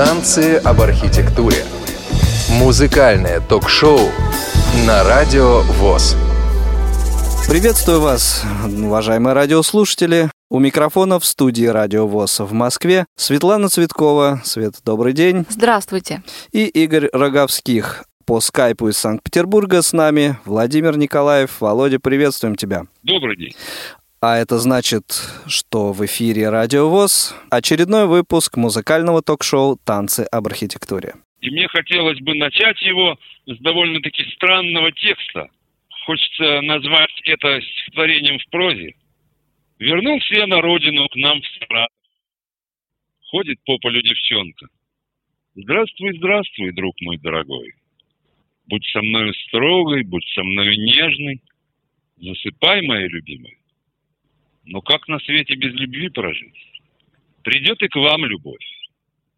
Танцы об архитектуре. Музыкальное ток-шоу на Радио ВОЗ. Приветствую вас, уважаемые радиослушатели. У микрофона в студии Радио ВОЗ в Москве Светлана Цветкова. Свет, добрый день. Здравствуйте. И Игорь Роговских. По скайпу из Санкт-Петербурга с нами Владимир Николаев. Володя, приветствуем тебя. Добрый день. А это значит, что в эфире Радио ВОЗ очередной выпуск музыкального ток-шоу «Танцы об архитектуре». И мне хотелось бы начать его с довольно-таки странного текста. Хочется назвать это стихотворением в прозе. Вернулся я на родину к нам в Саратов. Ходит по полю девчонка. Здравствуй, здравствуй, друг мой дорогой. Будь со мною строгой, будь со мною нежной. Засыпай, моя любимая. Но как на свете без любви прожить? Придет и к вам любовь,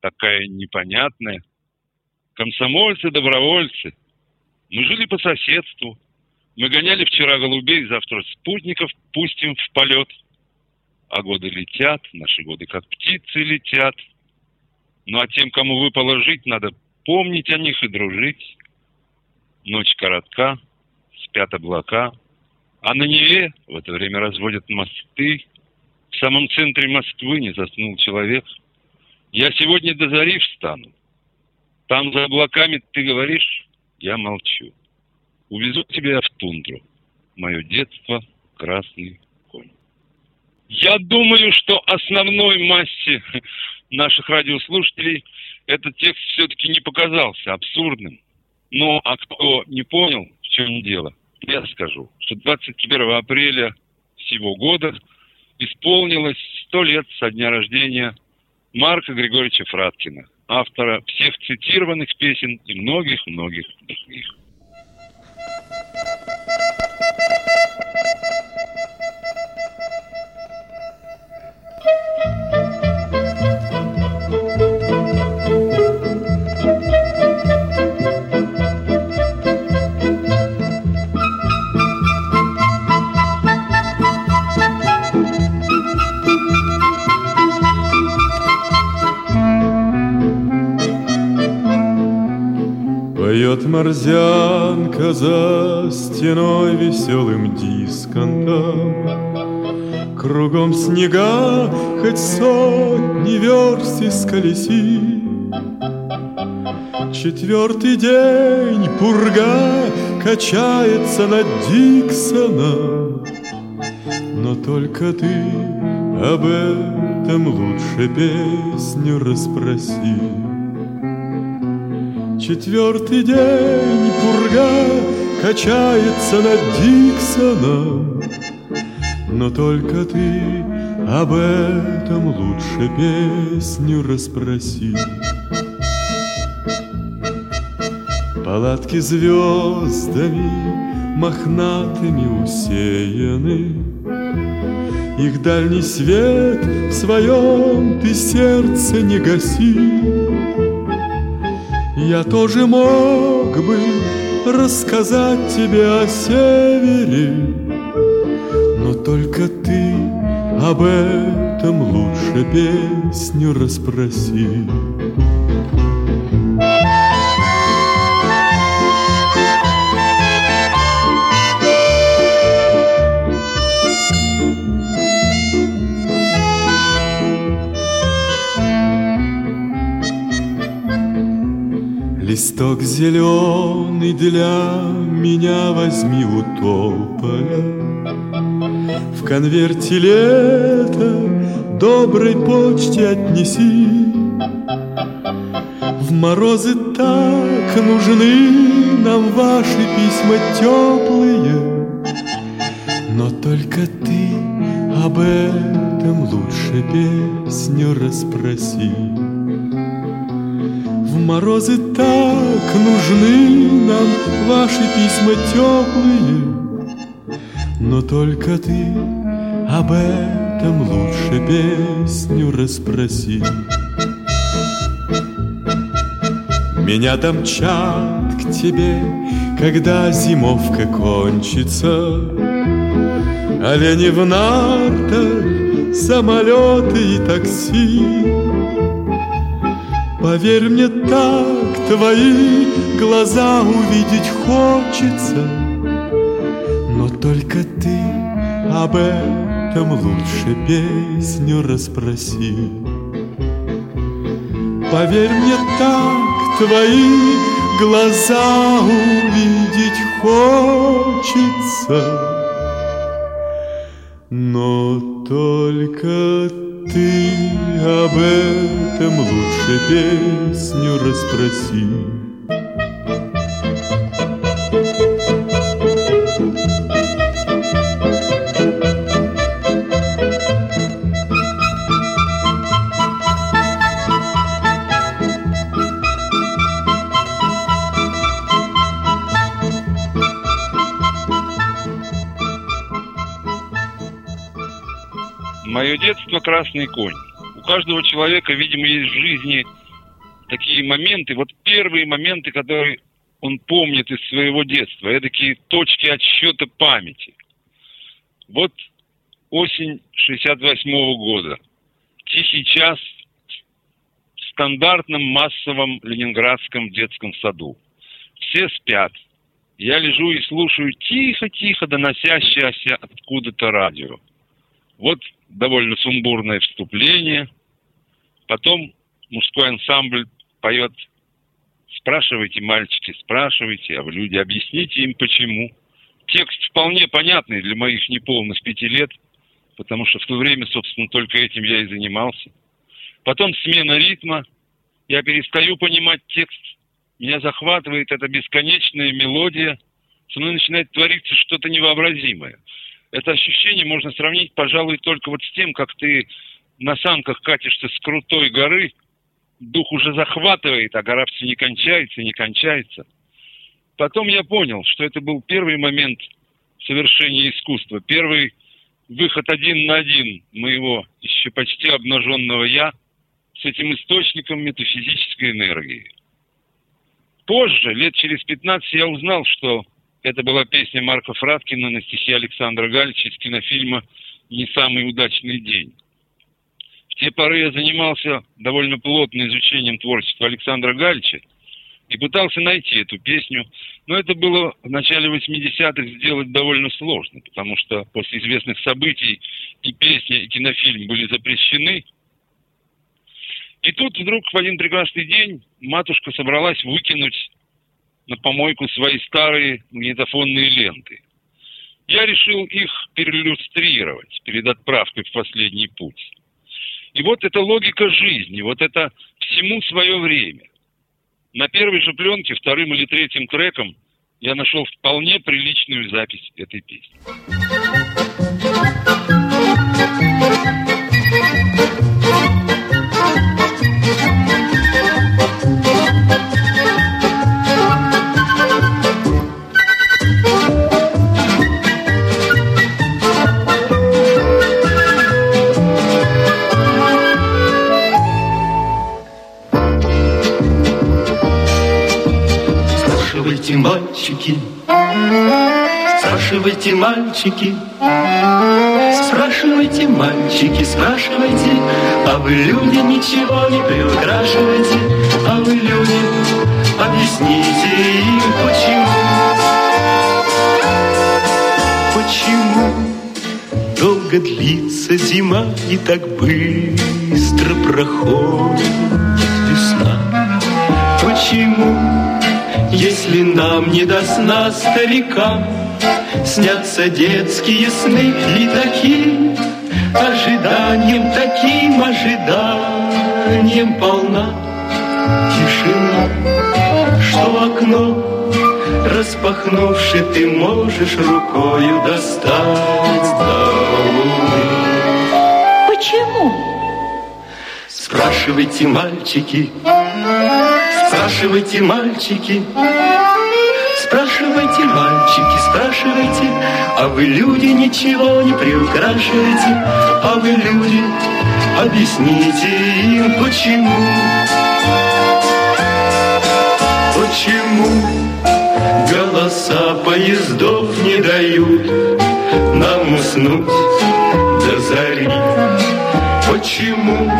такая непонятная. Комсомольцы, добровольцы. Мы жили по соседству. Мы гоняли вчера голубей, завтра спутников пустим в полет – а годы летят, наши годы как птицы летят. Ну а тем, кому выпало жить, надо помнить о них и дружить. Ночь коротка, спят облака, а на Неве в это время разводят мосты. В самом центре Москвы не заснул человек. Я сегодня до зари встану. Там за облаками ты говоришь, я молчу. Увезу тебя в тундру, мое детство, красный я думаю, что основной массе наших радиослушателей этот текст все-таки не показался абсурдным. Но а кто не понял, в чем дело, я скажу, что 21 апреля сего года исполнилось сто лет со дня рождения Марка Григорьевича Фраткина, автора всех цитированных песен и многих-многих других. Поет морзянка за стеной веселым дисконтом. Кругом снега, хоть сотни верст исколеси Четвертый день пурга качается над Диксоном. Но только ты об этом лучше песню расспроси Четвертый день пурга качается над Диксоном, Но только ты об этом лучше песню расспроси. Палатки звездами мохнатыми усеяны, Их дальний свет в своем ты сердце не гаси. Я тоже мог бы рассказать тебе о севере, Но только ты об этом лучше песню расспроси. Листок зеленый для меня возьми у тополя. В конверте лето доброй почте отнеси. В морозы так нужны нам ваши письма теплые. Но только ты об этом лучше песню расспроси морозы так нужны нам Ваши письма теплые Но только ты об этом лучше песню расспроси. Меня домчат к тебе, когда зимовка кончится. Олени в нартах, самолеты и такси Поверь мне так, твои глаза увидеть хочется. Но только ты об этом лучше песню расспроси. Поверь мне так, твои глаза увидеть хочется. Но только ты об этом лучше песню расспроси. Мое детство – красный конь. У каждого человека, видимо, есть в жизни такие моменты, вот первые моменты, которые он помнит из своего детства, это такие точки отсчета памяти. Вот осень 68 -го года. Тихий час в стандартном массовом ленинградском детском саду. Все спят. Я лежу и слушаю тихо-тихо доносящееся откуда-то радио. Вот довольно сумбурное вступление. Потом мужской ансамбль поет «Спрашивайте, мальчики, спрашивайте, а вы, люди, объясните им, почему». Текст вполне понятный для моих неполных пяти лет, потому что в то время, собственно, только этим я и занимался. Потом смена ритма. Я перестаю понимать текст. Меня захватывает эта бесконечная мелодия. Со мной начинает твориться что-то невообразимое – это ощущение можно сравнить, пожалуй, только вот с тем, как ты на санках катишься с крутой горы, дух уже захватывает, а гора все не кончается, не кончается. Потом я понял, что это был первый момент совершения искусства, первый выход один на один моего еще почти обнаженного «я» с этим источником метафизической энергии. Позже, лет через 15, я узнал, что это была песня Марка Фраткина на стихи Александра Галича из кинофильма «Не самый удачный день». В те поры я занимался довольно плотно изучением творчества Александра Галича и пытался найти эту песню. Но это было в начале 80-х сделать довольно сложно, потому что после известных событий и песня, и кинофильм были запрещены. И тут вдруг в один прекрасный день матушка собралась выкинуть на помойку свои старые магнитофонные ленты. Я решил их переиллюстрировать перед отправкой в последний путь. И вот эта логика жизни, вот это всему свое время. На первой же пленке, вторым или третьим треком, я нашел вполне приличную запись этой песни. Мальчики, спрашивайте, мальчики, спрашивайте, мальчики, спрашивайте, а вы, люди, ничего не приукрашивайте, а вы, люди, объясните им, почему. Почему долго длится зима и так быстро проходит весна? Почему если нам не до сна старикам Снятся детские сны и такие Ожиданием, таким ожиданием полна Тишина, что окно Распахнувши, ты можешь рукою достать до луны Почему? Спрашивайте, мальчики, Спрашивайте, мальчики, спрашивайте, мальчики, спрашивайте, а вы, люди, ничего не приукрашивайте, а вы, люди, объясните им, почему. Почему голоса поездов не дают нам уснуть до зари? Почему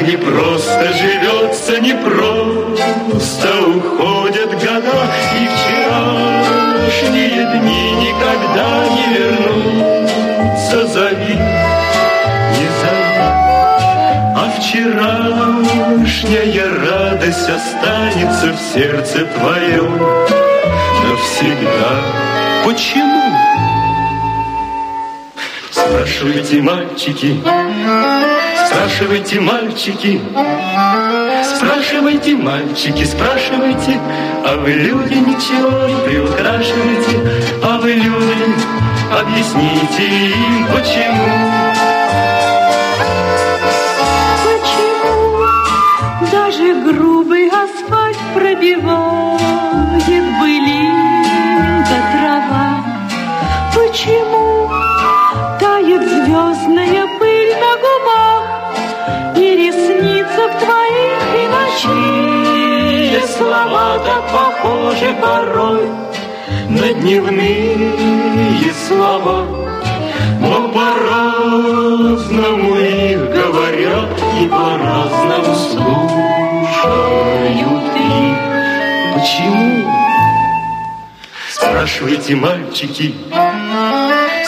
так непросто живет придется не просто Уходят года и вчерашние дни Никогда не вернутся Зови, не зови. А вчерашняя радость Останется в сердце твоем Навсегда. Почему? Спрашивайте, мальчики, спрашивайте, мальчики, спрашивайте, мальчики, спрашивайте, а вы люди ничего не приукрашивайте, а вы люди, объясните им. Почему слова так похожи порой на дневные слова, но по-разному их говорят и по-разному слушают их. Почему? Спрашивайте, мальчики,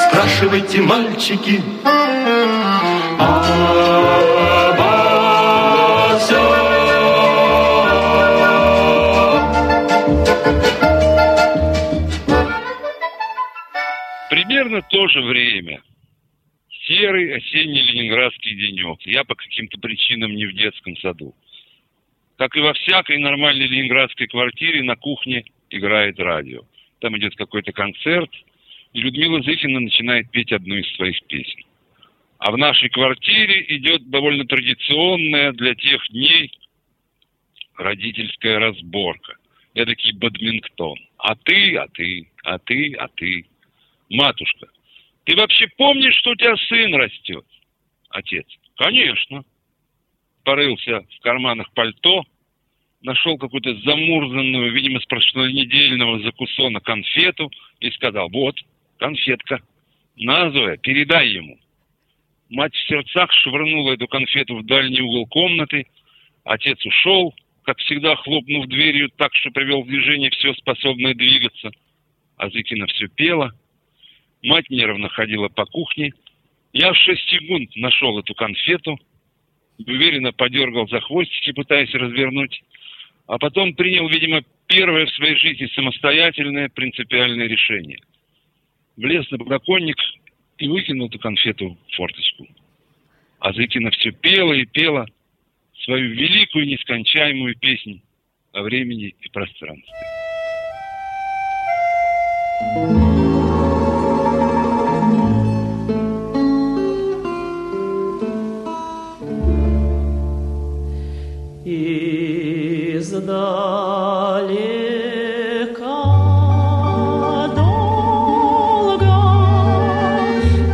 спрашивайте, мальчики, обо Примерно то же время. Серый осенний ленинградский денек. Я по каким-то причинам не в детском саду. Как и во всякой нормальной ленинградской квартире, на кухне играет радио. Там идет какой-то концерт, и Людмила Зыхина начинает петь одну из своих песен. А в нашей квартире идет довольно традиционная для тех дней родительская разборка. Эдакий бадминтон. А ты, а ты, а ты, а ты. Матушка, ты вообще помнишь, что у тебя сын растет? Отец, конечно. Порылся в карманах пальто, нашел какую-то замурзанную, видимо, с прошлонедельного закусона конфету и сказал, вот, конфетка, назовая, передай ему. Мать в сердцах швырнула эту конфету в дальний угол комнаты. Отец ушел, как всегда, хлопнув дверью так, что привел в движение все способное двигаться. А Зыкина все пела. Мать нервно ходила по кухне. Я в шесть секунд нашел эту конфету, уверенно подергал за хвостики, пытаясь развернуть, а потом принял, видимо, первое в своей жизни самостоятельное принципиальное решение. Влез на подоконник и выкинул эту конфету в форточку. А Зыкина все пела и пела свою великую нескончаемую песнь о времени и пространстве. Издалека долго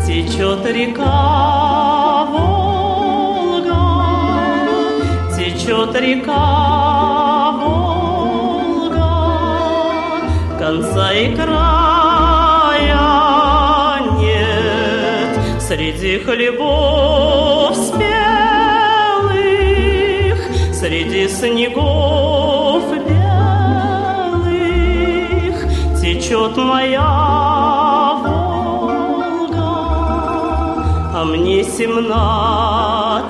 течет река Волга, течет река Волга, конца и края нет. Среди хлебов спелых, среди снегов течет моя Волга, а мне семнадцать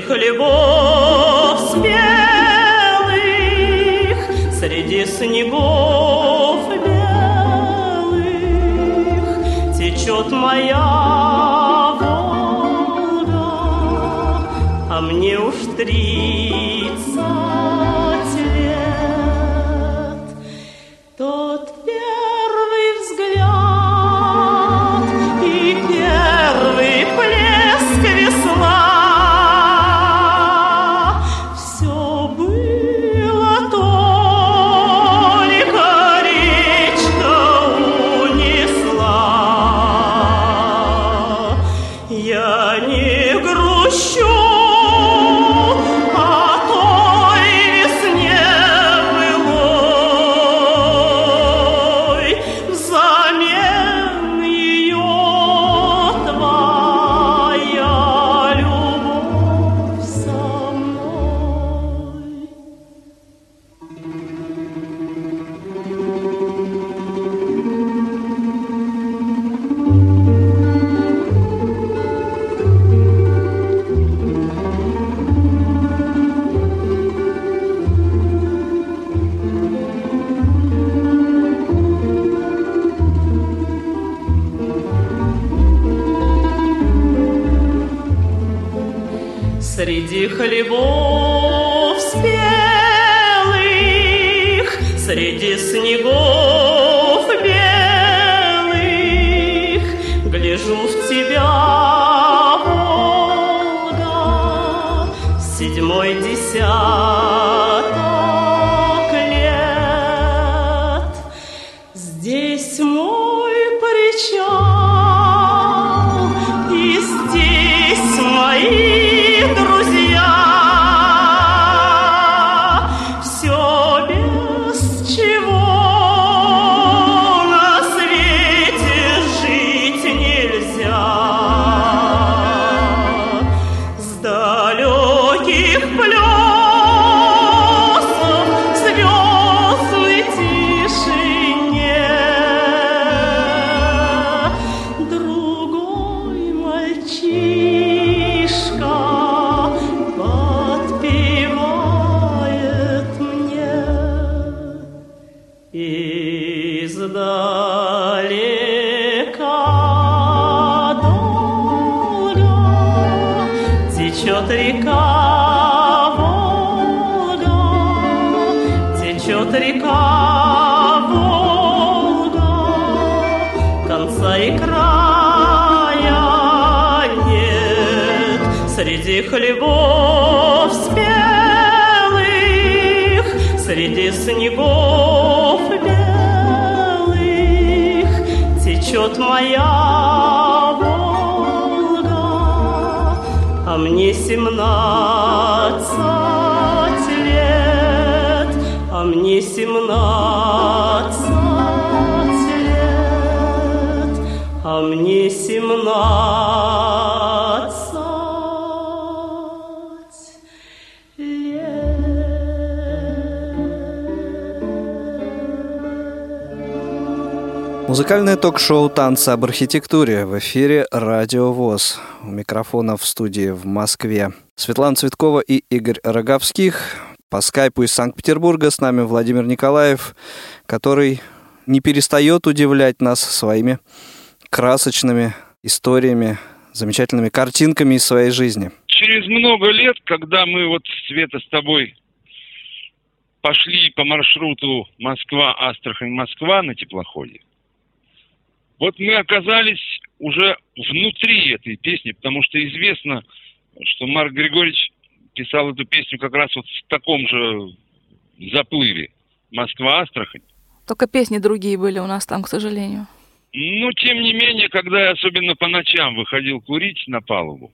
среди хлебов спелых, среди снегов белых течет моя вода, а мне уж тридцать Музыкальное ток-шоу «Танцы об архитектуре» в эфире «Радио ВОЗ». У микрофона в студии в Москве Светлана Цветкова и Игорь Роговских. По скайпу из Санкт-Петербурга с нами Владимир Николаев, который не перестает удивлять нас своими красочными историями, замечательными картинками из своей жизни. Через много лет, когда мы вот, Света, с тобой пошли по маршруту Москва-Астрахань-Москва на теплоходе, вот мы оказались уже внутри этой песни, потому что известно, что Марк Григорьевич писал эту песню как раз вот в таком же заплыве. Москва-Астрахань. Только песни другие были у нас там, к сожалению. Ну, тем не менее, когда я особенно по ночам выходил курить на палубу,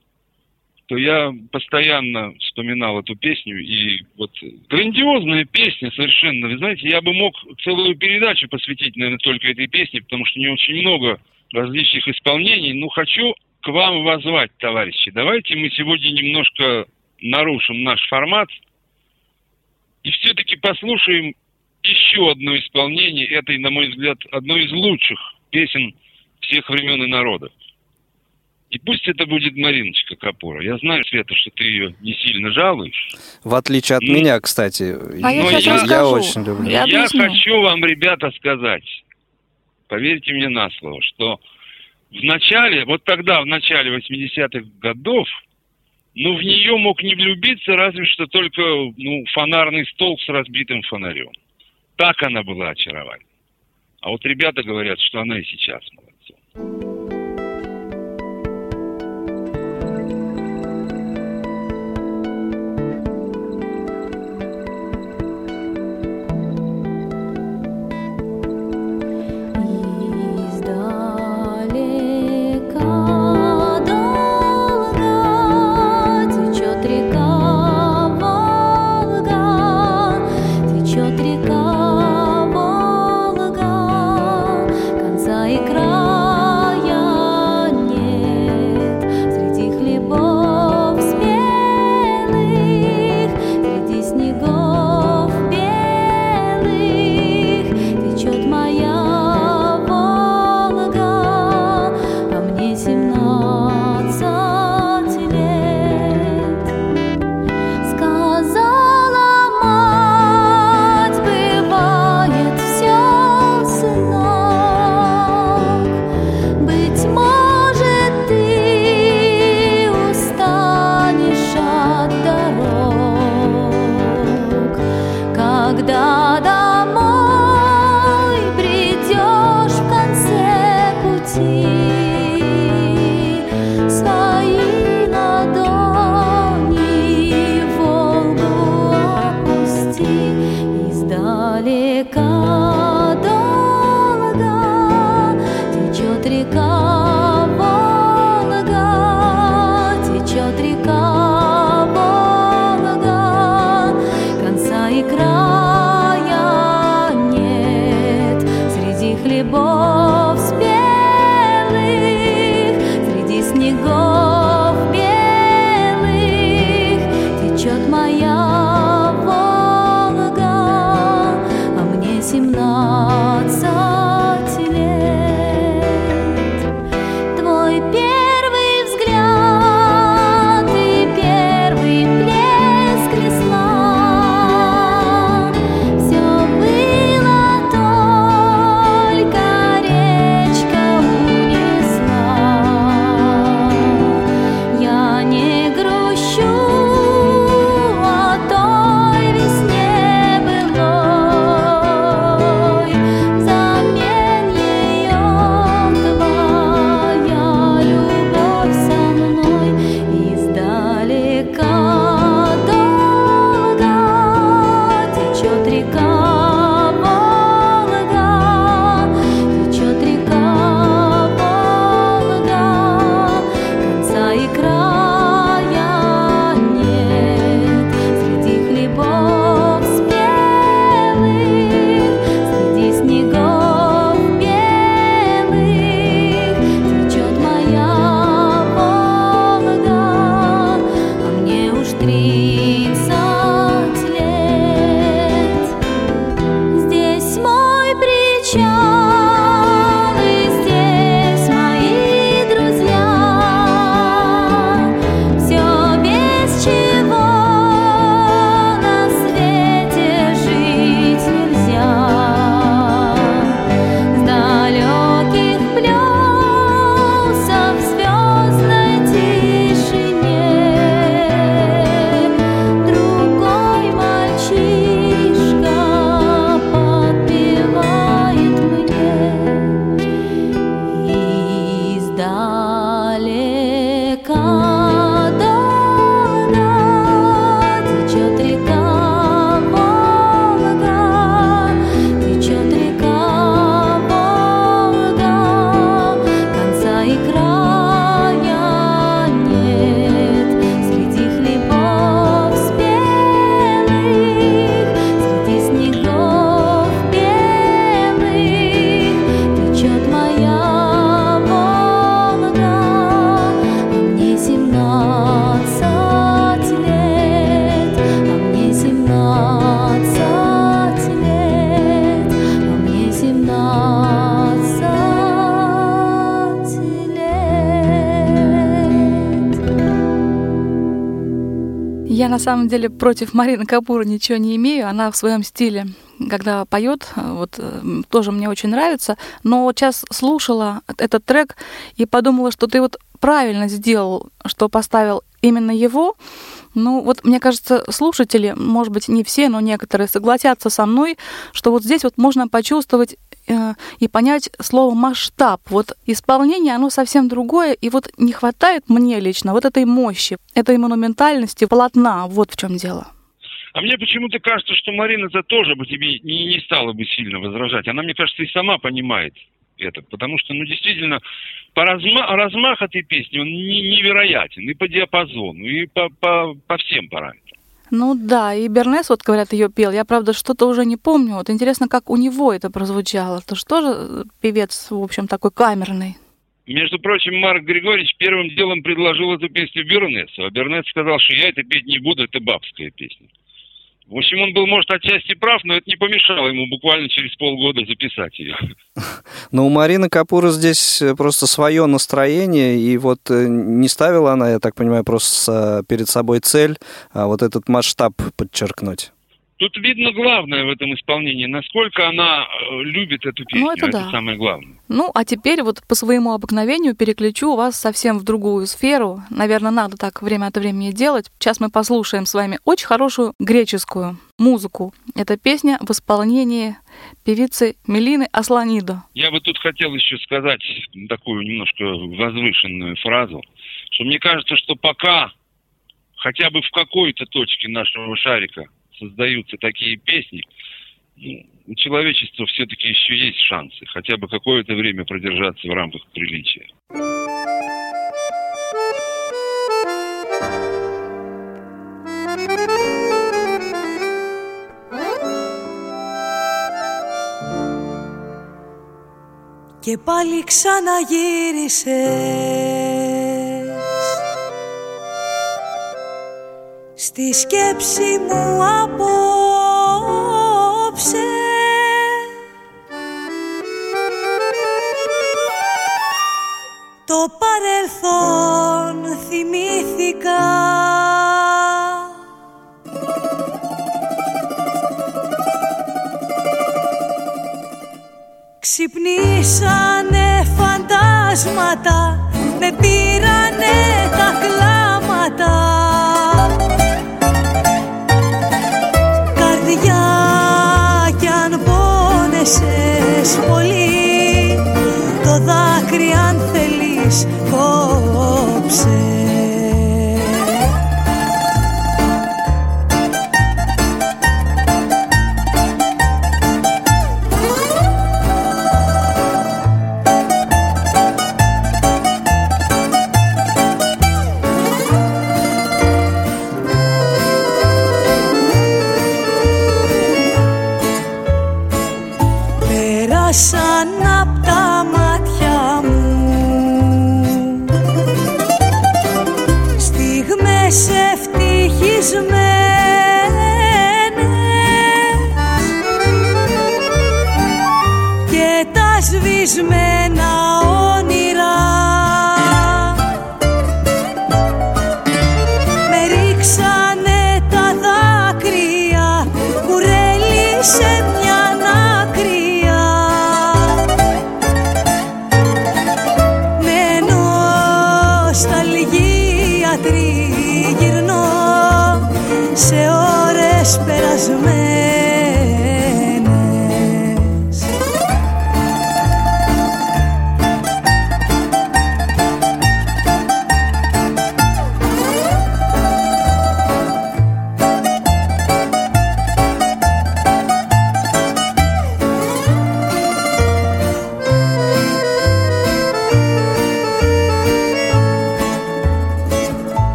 то я постоянно вспоминал эту песню. И вот грандиозная песня совершенно. Вы знаете, я бы мог целую передачу посвятить, наверное, только этой песне, потому что не очень много различных исполнений. Ну, хочу к вам возвать, товарищи. Давайте мы сегодня немножко нарушим наш формат и все-таки послушаем еще одно исполнение этой, на мой взгляд, одной из лучших песен всех времен и народов. И пусть это будет Мариночка Капора. Я знаю, Света, что ты ее не сильно жалуешь. В отличие от ну, меня, кстати. А я, я, я очень люблю. Я, я хочу вам, ребята, сказать, поверьте мне на слово, что в начале, вот тогда, в начале 80-х годов, ну, в нее мог не влюбиться, разве что только ну, фонарный стол с разбитым фонарем. Так она была очаровательна. А вот ребята говорят, что она и сейчас молодцом. Самом деле против Марины Капура ничего не имею. Она в своем стиле, когда поет, вот э, тоже мне очень нравится. Но вот сейчас слушала этот трек и подумала, что ты вот правильно сделал, что поставил именно его. Ну, вот мне кажется, слушатели, может быть, не все, но некоторые согласятся со мной, что вот здесь вот можно почувствовать э, и понять слово масштаб. Вот исполнение, оно совсем другое, и вот не хватает мне лично вот этой мощи, этой монументальности полотна. Вот в чем дело. А мне почему-то кажется, что Марина за тоже бы тебе не, не стала бы сильно возражать. Она, мне кажется, и сама понимает это. Потому что, ну, действительно, по разма размах этой песни, он не невероятен. И по диапазону, и по, по, по всем параметрам. Ну да, и Бернес, вот говорят, ее пел. Я, правда, что-то уже не помню. Вот интересно, как у него это прозвучало. Это что же певец, в общем, такой камерный? Между прочим, Марк Григорьевич первым делом предложил эту песню Бернесу, а Бернес сказал, что я это петь не буду, это бабская песня. В общем, он был, может, отчасти прав, но это не помешало ему буквально через полгода записать ее. Но у Марины Капура здесь э, просто свое настроение, и вот э, не ставила она, я так понимаю, просто перед собой цель, а вот этот масштаб подчеркнуть. Тут видно главное в этом исполнении, насколько она э, любит эту песню. Ну, это это да. самое главное. Ну, а теперь вот по своему обыкновению переключу вас совсем в другую сферу. Наверное, надо так время от времени делать. Сейчас мы послушаем с вами очень хорошую греческую музыку. Это песня в исполнении певицы Мелины Асланидо. Я бы тут хотел еще сказать такую немножко возвышенную фразу, что мне кажется, что пока хотя бы в какой-то точке нашего шарика создаются такие песни, ну, у человечества все-таки еще есть шансы хотя бы какое-то время продержаться в рамках приличия. Και πάλι ξαναγύρισες Στη σκέψη μου απόψε. Το παρελθόν θυμήθηκα. Ξυπνήσανε φαντάσματα this one.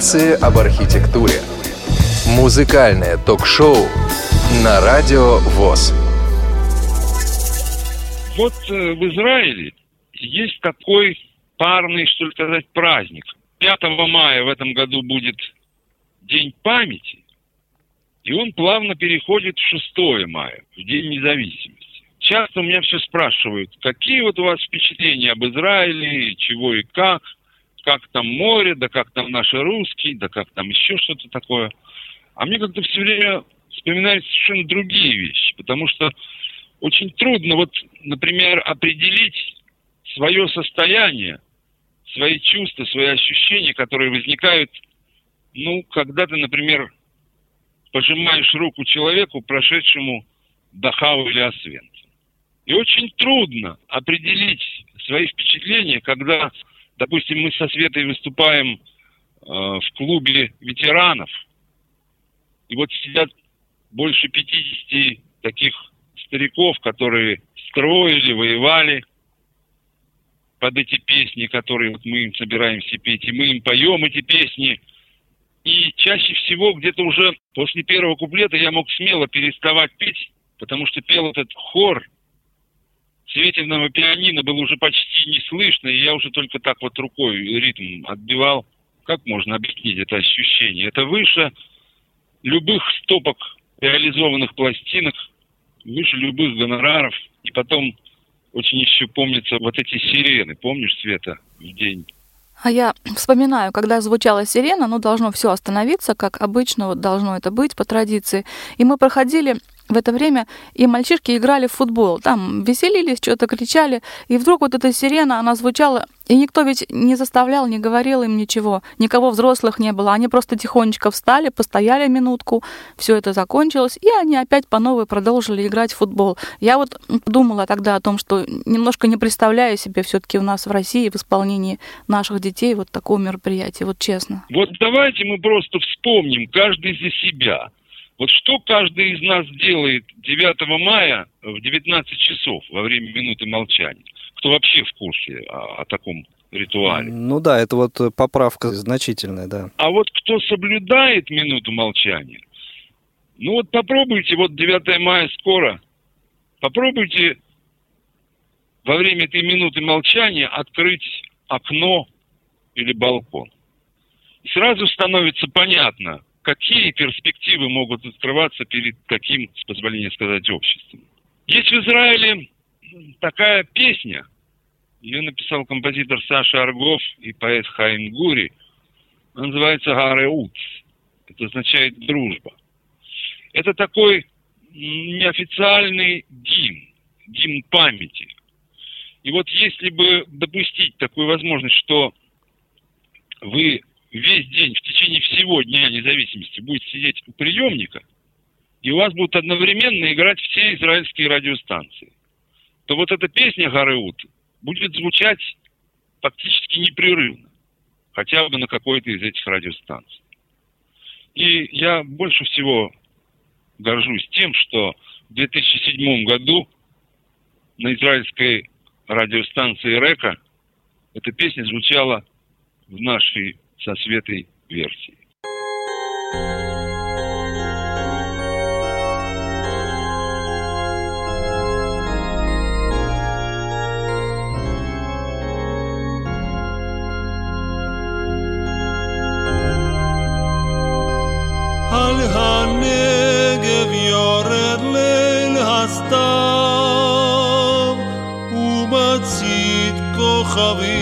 Танцы об архитектуре. Музыкальное ток-шоу на радио ВОЗ. Вот э, в Израиле есть такой парный, что ли сказать, праздник. 5 мая в этом году будет День памяти, и он плавно переходит в 6 мая, в День независимости. Часто у меня все спрашивают, какие вот у вас впечатления об Израиле, чего и как – как там море, да как там наши русские, да как там еще что-то такое. А мне как-то все время вспоминались совершенно другие вещи, потому что очень трудно, вот, например, определить свое состояние, свои чувства, свои ощущения, которые возникают, ну, когда ты, например, пожимаешь руку человеку, прошедшему Дахау или Освент. И очень трудно определить свои впечатления, когда Допустим, мы со Светой выступаем э, в клубе ветеранов, и вот сидят больше 50 таких стариков, которые строили, воевали под эти песни, которые вот мы им собираемся петь, и мы им поем эти песни. И чаще всего где-то уже после первого куплета я мог смело переставать петь, потому что пел этот хор – Светиного пианино было уже почти не слышно, и я уже только так вот рукой ритм отбивал. Как можно объяснить это ощущение? Это выше любых стопок реализованных пластинок, выше любых гонораров. И потом очень еще помнятся вот эти сирены. Помнишь, Света, в день а я вспоминаю, когда звучала сирена, ну, должно все остановиться, как обычно вот должно это быть по традиции. И мы проходили в это время и мальчишки играли в футбол. Там веселились, что-то кричали. И вдруг вот эта сирена, она звучала, и никто ведь не заставлял, не говорил им ничего. Никого взрослых не было. Они просто тихонечко встали, постояли минутку, все это закончилось, и они опять по новой продолжили играть в футбол. Я вот думала тогда о том, что немножко не представляю себе все-таки у нас в России в исполнении наших детей вот такого мероприятия, вот честно. Вот давайте мы просто вспомним каждый за себя вот что каждый из нас делает 9 мая в 19 часов во время минуты молчания? Кто вообще в курсе о, о таком ритуале? Ну да, это вот поправка значительная, да. А вот кто соблюдает минуту молчания, ну вот попробуйте, вот 9 мая скоро, попробуйте во время этой минуты молчания открыть окно или балкон. И сразу становится понятно, какие перспективы могут открываться перед таким, с позволения сказать, обществом. Есть в Израиле такая песня, ее написал композитор Саша Аргов и поэт Хайм Гури. Она называется «Гареуц». Это означает «дружба». Это такой неофициальный гимн, гимн памяти. И вот если бы допустить такую возможность, что вы весь день, в течение всего Дня независимости будете сидеть у приемника, и у вас будут одновременно играть все израильские радиостанции, то вот эта песня Гареут будет звучать фактически непрерывно, хотя бы на какой-то из этих радиостанций. И я больше всего горжусь тем, что в 2007 году на израильской радиостанции Река эта песня звучала в нашей со светой версии. על הנגב יורד ליל הסתיו ומצית כוכבים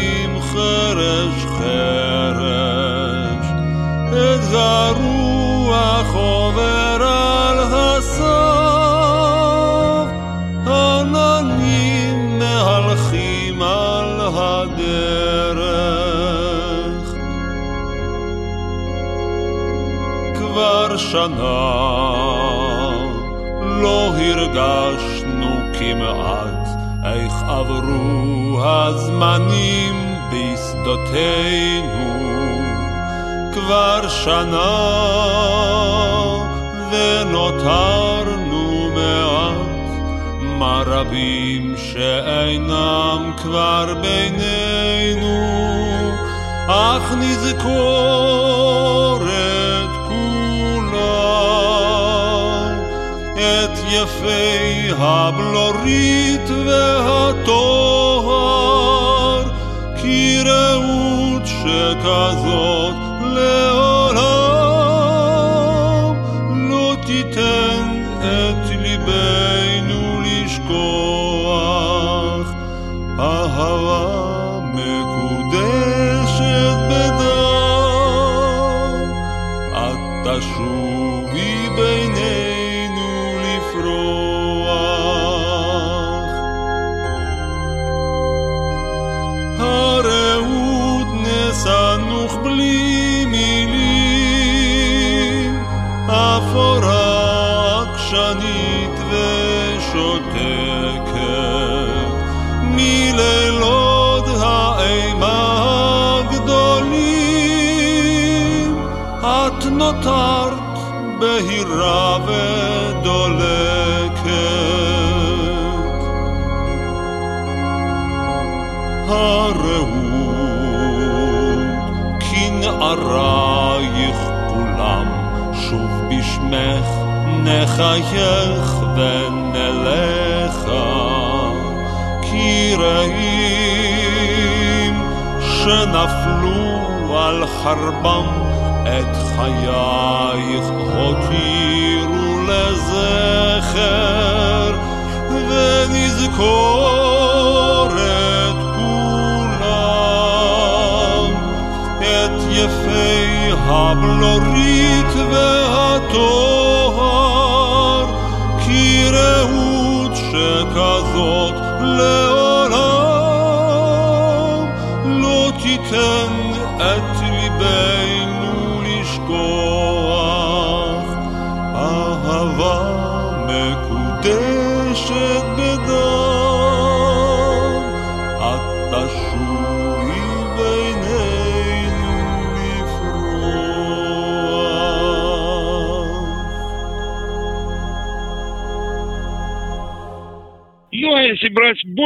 השנה. לא הרגשנו כמעט איך עברו הזמנים בשדותינו. כבר שנה ונותרנו מעט מה רבים שאינם כבר בינינו. אך נזכור יפי הבלורית והטוהר כי רעות שכזאת נחייך ונלכה כי רעים שנפלו על חרבם את חייך הותירו לזכר ונזכור את כולם את יפי הבלורית והטוהר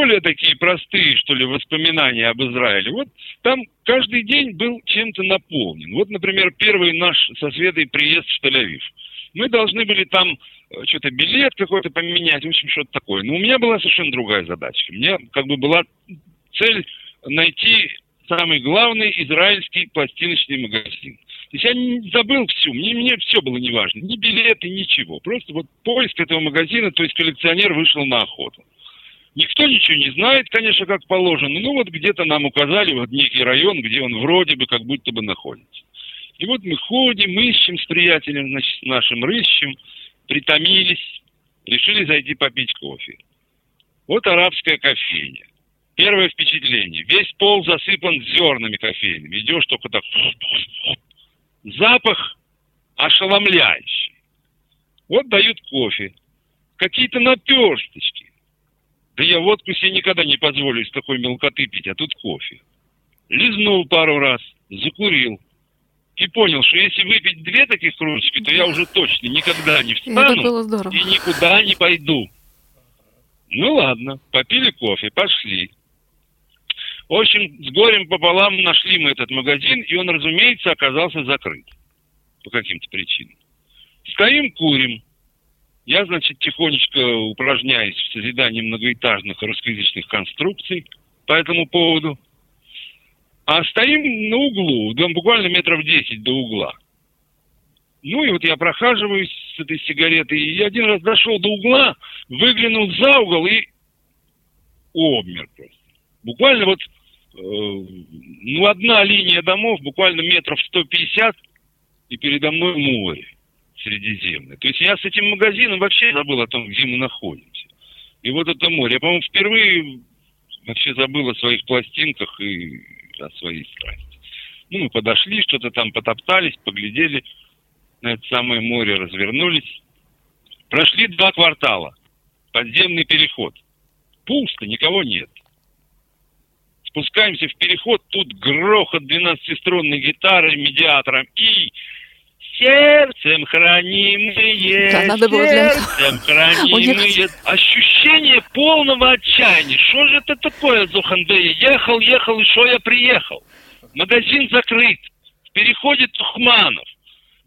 более такие простые, что ли, воспоминания об Израиле, вот там каждый день был чем-то наполнен. Вот, например, первый наш со Светой приезд в Тель-Авив. Мы должны были там э, что-то билет какой-то поменять, в общем, что-то такое. Но у меня была совершенно другая задачка. У меня как бы была цель найти самый главный израильский пластиночный магазин. То есть я не забыл все, мне, мне все было неважно, ни билеты, ничего. Просто вот поиск этого магазина, то есть коллекционер вышел на охоту. Никто ничего не знает, конечно, как положено. Ну вот где-то нам указали вот некий район, где он вроде бы как будто бы находится. И вот мы ходим, ищем с приятелем, значит, нашим рыщем, притомились, решили зайти попить кофе. Вот арабская кофейня. Первое впечатление. Весь пол засыпан зернами кофейными. Идешь только так. Запах ошеломляющий. Вот дают кофе. Какие-то наперсточки. Да я водку себе никогда не позволю из такой мелкоты пить, а тут кофе. Лизнул пару раз, закурил. И понял, что если выпить две таких кружечки, то я уже точно никогда не встану и никуда не пойду. Ну ладно, попили кофе, пошли. В общем, с горем пополам нашли мы этот магазин, и он, разумеется, оказался закрыт. По каким-то причинам. Стоим, курим. Я, значит, тихонечко упражняюсь в созидании многоэтажных русскоязычных конструкций по этому поводу. А стоим на углу, да, буквально метров 10 до угла. Ну и вот я прохаживаюсь с этой сигаретой, и один раз дошел до угла, выглянул за угол и обмер просто. Буквально вот, э, ну, одна линия домов, буквально метров 150, и передо мной море Средиземное. То есть я с этим магазином вообще забыл о том, где мы находимся. И вот это море. Я, по-моему, впервые вообще забыл о своих пластинках и о своей страсти. Ну, мы подошли, что-то там потоптались, поглядели. на это самое море развернулись. Прошли два квартала. Подземный переход. Пусто, никого нет. Спускаемся в переход, тут грохот 12-струнной гитары медиатором и сердцем хранимые, Да, надо было для сердцем хранимые. уехать. Ощущение полного отчаяния. Что же это такое, Зухандея? Ехал, ехал, и что я приехал? Магазин закрыт. В переходе Тухманов.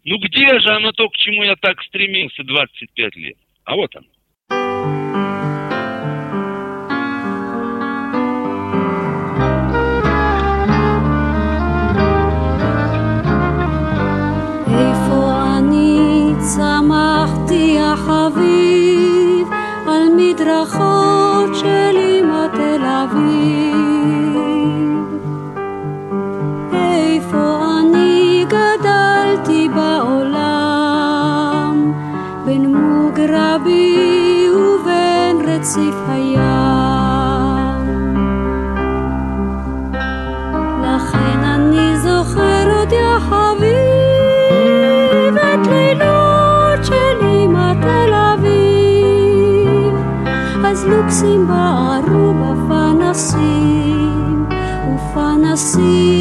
Ну где же оно то, к чему я так стремился 25 лет? А вот оно. يا حبيبي simba aruba fanasim, o fanasim.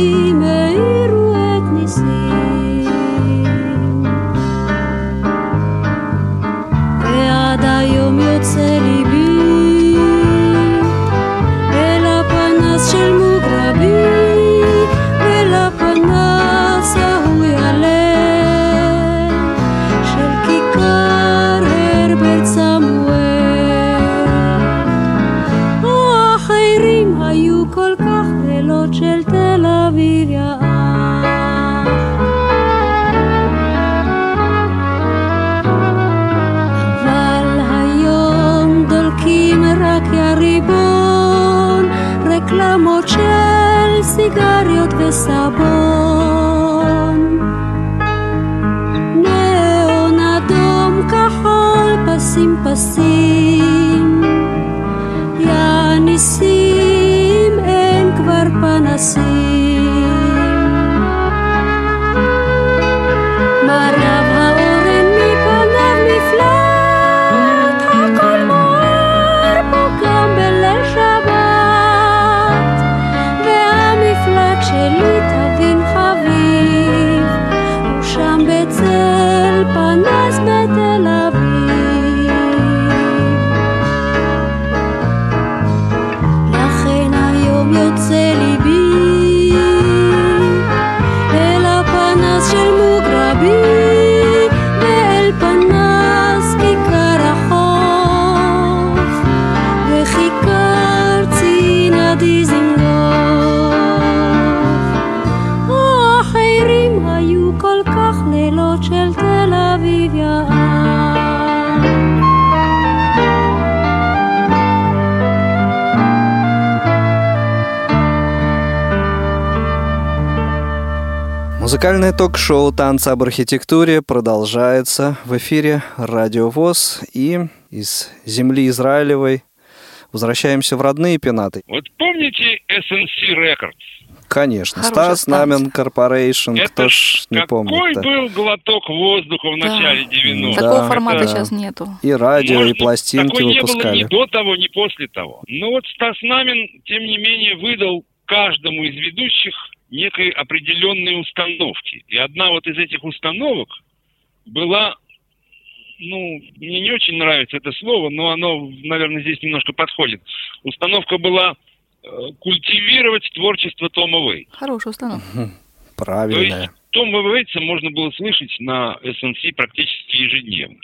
סיגריות וסבון נאון אדום כחול פסים פסים יא ניסים Музыкальное ток-шоу «Танцы об архитектуре» продолжается в эфире Радио ВОЗ и из земли Израилевой возвращаемся в родные пенаты. Вот помните SNC Records? Конечно, Хорошая Стас. Намин Корпорейшн, кто ж не какой помнит. был глоток воздуха в Да. начале 90-х. Такого Да, формата да. сейчас нету. И радио, и Может, пластинки такой не было выпускали. ни до того, ни после того. Но вот Стас Намин, тем не менее, выдал каждому из ведущих некой определенные установки. И одна вот из этих установок была, ну, мне не очень нравится это слово, но оно, наверное, здесь немножко подходит. Установка была э, культивировать творчество Тома Вей. Хорошая установка. То Правильная. есть Тома Вейтса можно было слышать на SNC практически ежедневно.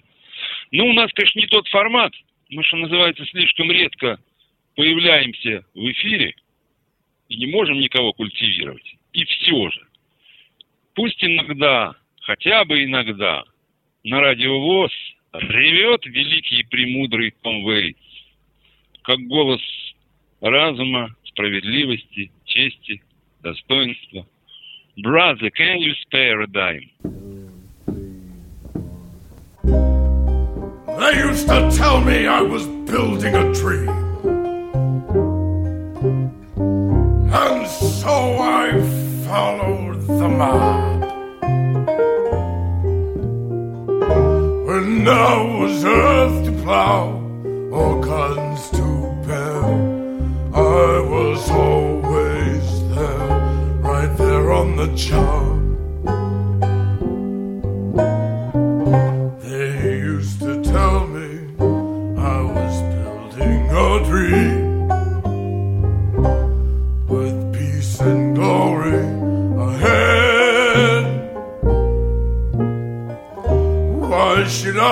Ну, у нас, конечно, не тот формат. Мы, что называется, слишком редко появляемся в эфире и не можем никого культивировать. И все же. Пусть иногда, хотя бы иногда, на радио ВОЗ ревет великий и премудрый Том Вейтс, как голос разума, справедливости, чести, достоинства. Brother, can you spare a dime? They used to tell me I was building a tree. So I followed the mob. When there was earth to plow or guns to bear, I was always there, right there on the job.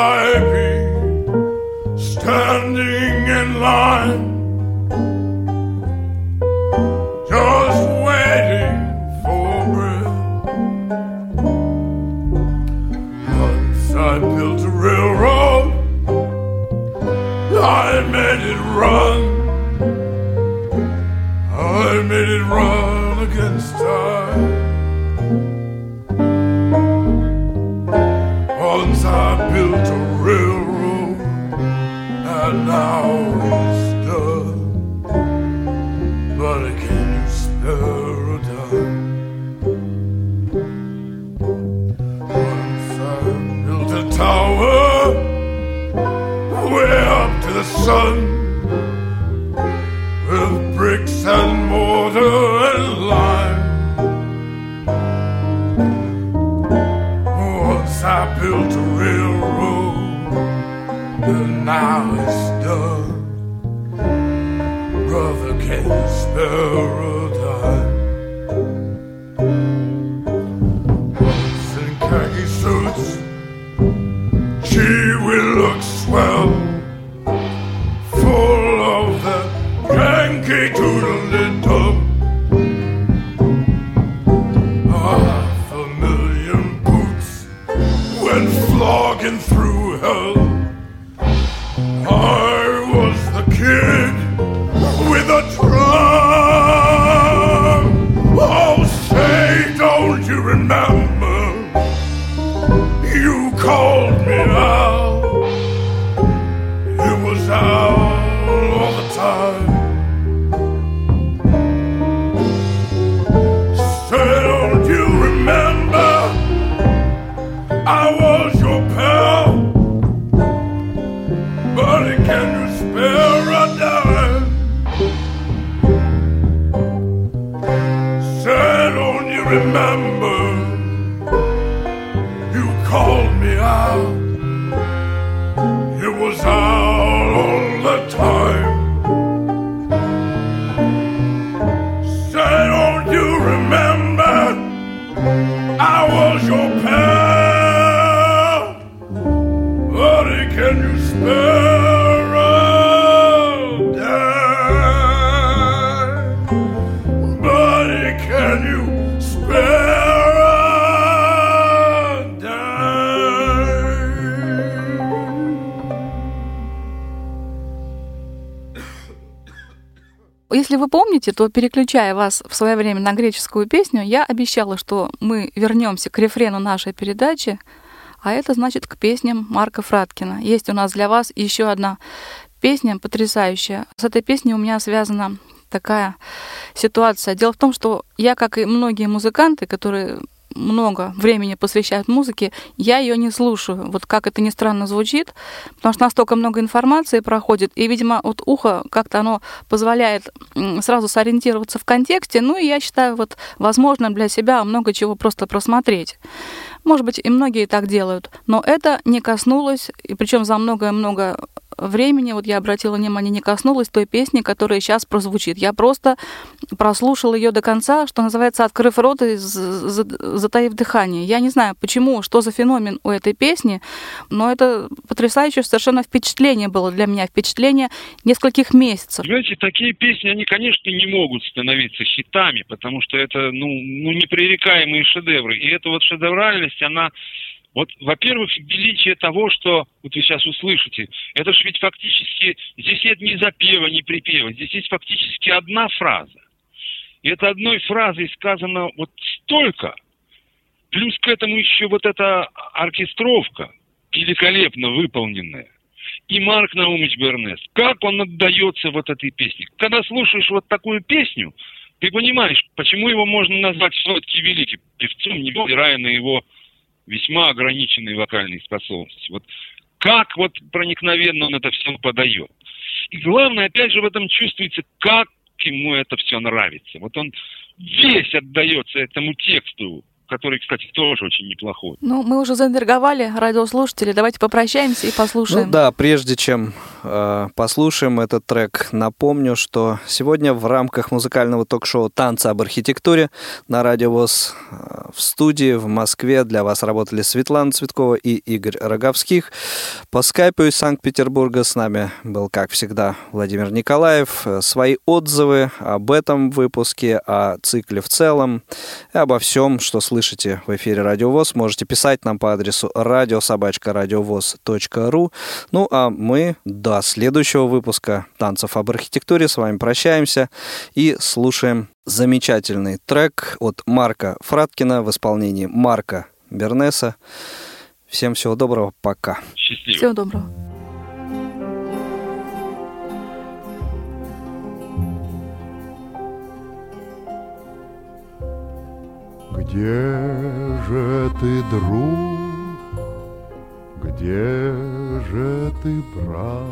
I be standing in line? Помните, то переключая вас в свое время на греческую песню, я обещала, что мы вернемся к рефрену нашей передачи, а это значит к песням Марка Фраткина. Есть у нас для вас еще одна песня потрясающая. С этой песней у меня связана такая ситуация. Дело в том, что я, как и многие музыканты, которые много времени посвящают музыке, я ее не слушаю. Вот как это ни странно звучит, потому что настолько много информации проходит, и, видимо, вот ухо как-то оно позволяет сразу сориентироваться в контексте, ну и я считаю вот возможным для себя много чего просто просмотреть. Может быть, и многие так делают, но это не коснулось, и причем за многое-много времени, вот я обратила внимание, не коснулась той песни, которая сейчас прозвучит. Я просто прослушала ее до конца, что называется, открыв рот и затаив дыхание. Я не знаю, почему, что за феномен у этой песни, но это потрясающее совершенно впечатление было для меня, впечатление нескольких месяцев. Знаете, такие песни, они, конечно, не могут становиться хитами, потому что это, ну, ну непререкаемые шедевры. И эта вот шедевральность, она вот, во-первых, величие того, что вот вы сейчас услышите, это же ведь фактически, здесь нет ни запева, ни припева, здесь есть фактически одна фраза. И это одной фразой сказано вот столько, плюс к этому еще вот эта оркестровка, великолепно выполненная. И Марк Наумович Бернес, как он отдается вот этой песне. Когда слушаешь вот такую песню, ты понимаешь, почему его можно назвать все-таки великим певцом, невзирая на его весьма ограниченные вокальные способности. Вот как вот проникновенно он это все подает. И главное, опять же, в этом чувствуется, как ему это все нравится. Вот он весь отдается этому тексту, который, кстати, тоже очень неплохой. Ну, мы уже заинтриговали радиослушателей. Давайте попрощаемся и послушаем. Ну да, прежде чем э, послушаем этот трек, напомню, что сегодня в рамках музыкального ток-шоу «Танцы об архитектуре» на Радио ВОЗ э, в студии в Москве для вас работали Светлана Цветкова и Игорь Роговских. По скайпу из Санкт-Петербурга с нами был, как всегда, Владимир Николаев. Свои отзывы об этом выпуске, о цикле в целом и обо всем, что слышите слышите в эфире Радио ВОЗ, можете писать нам по адресу радиособачка.радиовоз.ру. Ну, а мы до следующего выпуска «Танцев об архитектуре» с вами прощаемся и слушаем замечательный трек от Марка Фраткина в исполнении Марка Бернеса. Всем всего доброго, пока. Счастливо. Всего доброго. Где же ты, друг, где же ты, брат?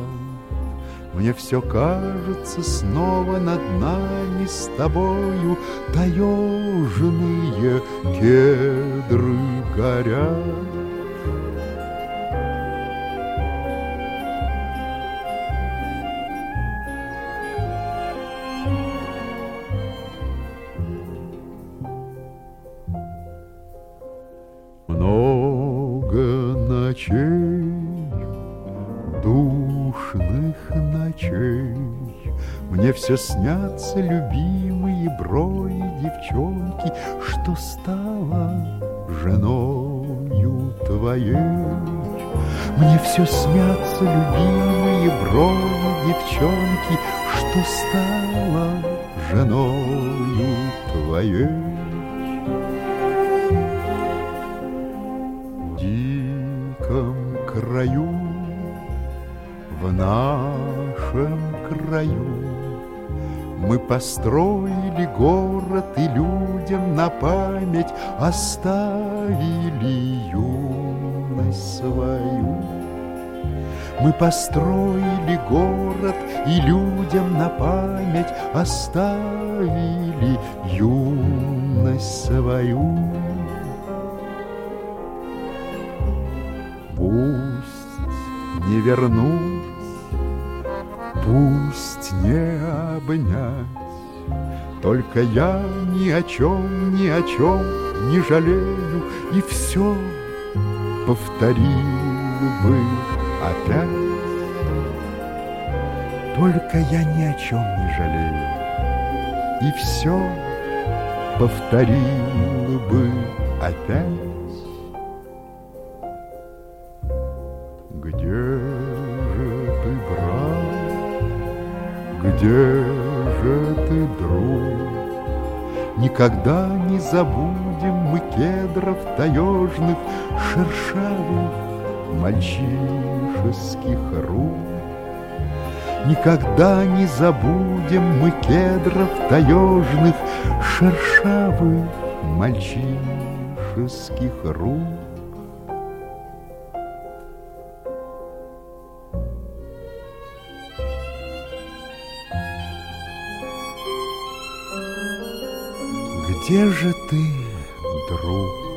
Мне все кажется снова над нами с тобою Таежные кедры горят. Много ночей, душных ночей, Мне все снятся любимые брои девчонки, Что стала женою твоей. Мне все снятся любимые брои девчонки, Что стала женою твоей. Диком краю, в нашем краю Мы построили город и людям на память Оставили юность свою. Мы построили город и людям на память Оставили юность свою. Не вернусь, пусть не обнять, Только я ни о чем, ни о чем не жалею, И все повторил бы опять. Только я ни о чем не жалею, И все повторил бы опять. Где же ты, друг? Никогда не забудем мы кедров таежных, Шершавых мальчишеских рук. Никогда не забудем мы кедров таежных, Шершавых мальчишеских рук. Где же ты, друг?